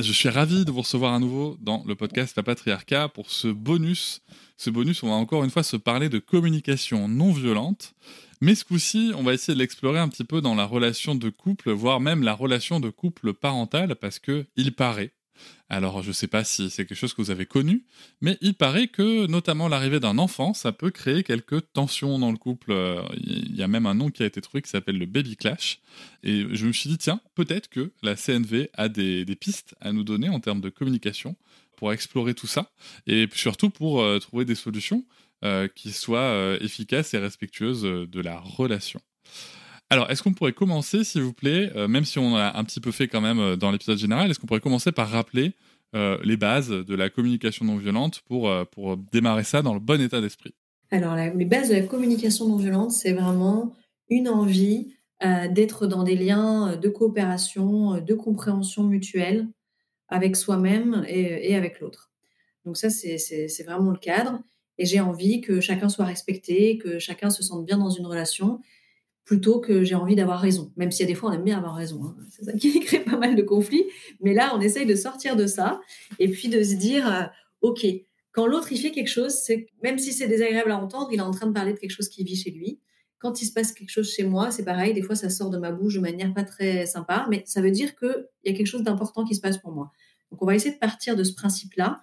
Je suis ravi de vous recevoir à nouveau dans le podcast La Patriarcat pour ce bonus. Ce bonus, on va encore une fois se parler de communication non violente. Mais ce coup-ci, on va essayer de l'explorer un petit peu dans la relation de couple, voire même la relation de couple parentale, parce que il paraît alors, je ne sais pas si c'est quelque chose que vous avez connu, mais il paraît que, notamment l'arrivée d'un enfant, ça peut créer quelques tensions dans le couple. Il y a même un nom qui a été trouvé qui s'appelle le baby clash. Et je me suis dit, tiens, peut-être que la CNV a des, pistes à nous donner en termes de communication pour explorer tout ça, et surtout pour euh, trouver des solutions euh, qui soient euh, efficaces et respectueuses de la relation. Alors, est-ce qu'on pourrait commencer, s'il vous plaît, euh, même si on a un petit peu fait quand même euh, dans l'épisode général, est-ce qu'on pourrait commencer par rappeler euh, les bases de la communication non violente pour, pour démarrer ça dans le bon état d'esprit? Alors, les bases de la communication non violente, c'est vraiment une envie d'être dans des liens de coopération, de compréhension mutuelle avec soi-même et, et, avec l'autre. Donc ça, c'est vraiment le cadre. Et j'ai envie que chacun soit respecté, que chacun se sente bien dans une relation plutôt que j'ai envie d'avoir raison. Même s'il y des fois, on aime bien avoir raison. Hein. C'est ça qui crée pas mal de conflits. Mais là, on essaye de sortir de ça et puis de se dire, euh, OK, quand l'autre, il fait quelque chose, c'est même si c'est désagréable à entendre, il est en train de parler de quelque chose qui vit chez lui. Quand il se passe quelque chose chez moi, c'est pareil. Des fois, ça sort de ma bouche de manière pas très sympa, mais ça veut dire qu'il y a quelque chose d'important qui se passe pour moi. Donc, on va essayer de partir de ce principe-là.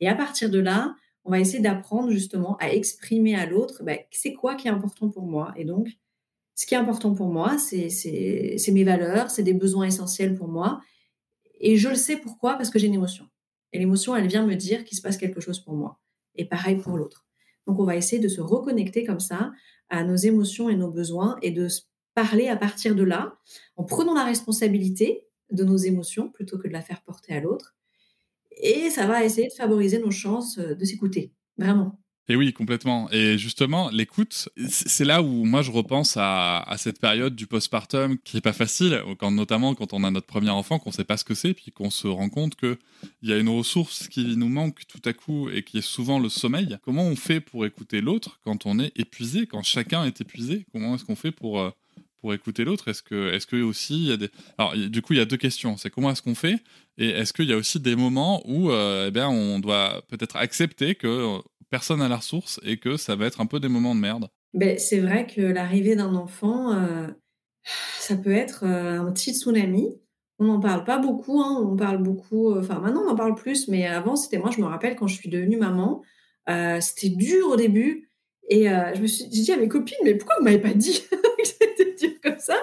Et à partir de là, on va essayer d'apprendre justement à exprimer à l'autre, ben, c'est quoi qui est important pour moi. Et donc, ce qui est important pour moi, c'est mes valeurs, c'est des besoins essentiels pour moi. Et je le sais pourquoi, parce que j'ai une émotion. Et l'émotion, elle vient me dire qu'il se passe quelque chose pour moi. Et pareil pour l'autre. Donc on va essayer de se reconnecter comme ça à nos émotions et nos besoins et de parler à partir de là, en prenant la responsabilité de nos émotions plutôt que de la faire porter à l'autre. Et ça va essayer de favoriser nos chances de s'écouter, vraiment. Et oui, complètement. Et justement, l'écoute, c'est là où moi je repense à, cette période du postpartum qui est pas facile, quand, notamment quand on a notre premier enfant, qu'on sait pas ce que c'est, puis qu'on se rend compte qu'il y a une ressource qui nous manque tout à coup et qui est souvent le sommeil. Comment on fait pour écouter l'autre quand on est épuisé, quand chacun est épuisé? Comment est-ce qu'on fait pour euh, pour écouter l'autre? Est-ce que, est-ce que aussi il y a des alors du coup il y a deux questions. C'est comment est-ce qu'on fait? Et est-ce qu'il y a aussi des moments où euh, eh bien on doit peut-être accepter que personne à la ressource et que ça va être un peu des moments de merde. Ben, c'est vrai que l'arrivée d'un enfant, euh, ça peut être euh, un petit tsunami. On n'en parle pas beaucoup, hein, on parle beaucoup, euh, enfin maintenant on en parle plus, mais avant c'était moi, je me rappelle quand je suis devenue maman, c'était dur au début. Et je me suis dit à mes copines, mais pourquoi vous m'avez pas dit que c'était dur comme ça?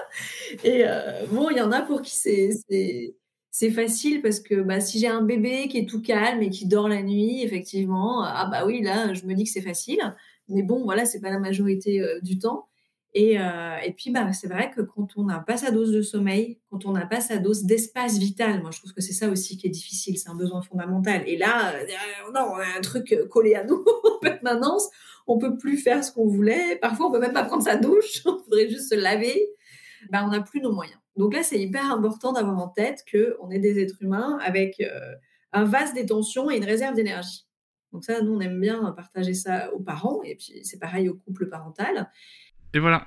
Et bon, il y en a pour qui c'est c'est facile parce que bah, si j'ai un bébé qui est tout calme et qui dort la nuit, effectivement, ah bah oui, là, je me dis que c'est facile. Mais bon, voilà, c'est pas la majorité euh, du temps. Et, euh, et puis, bah, c'est vrai que quand on n'a pas sa dose de sommeil, quand on n'a pas sa dose d'espace vital, moi, je trouve que c'est ça aussi qui est difficile. C'est un besoin fondamental. Et là, euh, non, on a un truc collé à nous en permanence. On peut plus faire ce qu'on voulait. Parfois, on peut même pas prendre sa douche. On faudrait juste se laver. Bah, on n'a plus nos moyens. Donc là, c'est hyper important d'avoir en tête qu'on est des êtres humains avec euh, un vase détention et une réserve d'énergie. Donc ça, nous, on aime bien partager ça aux parents, et puis c'est pareil au couple parental. Et voilà,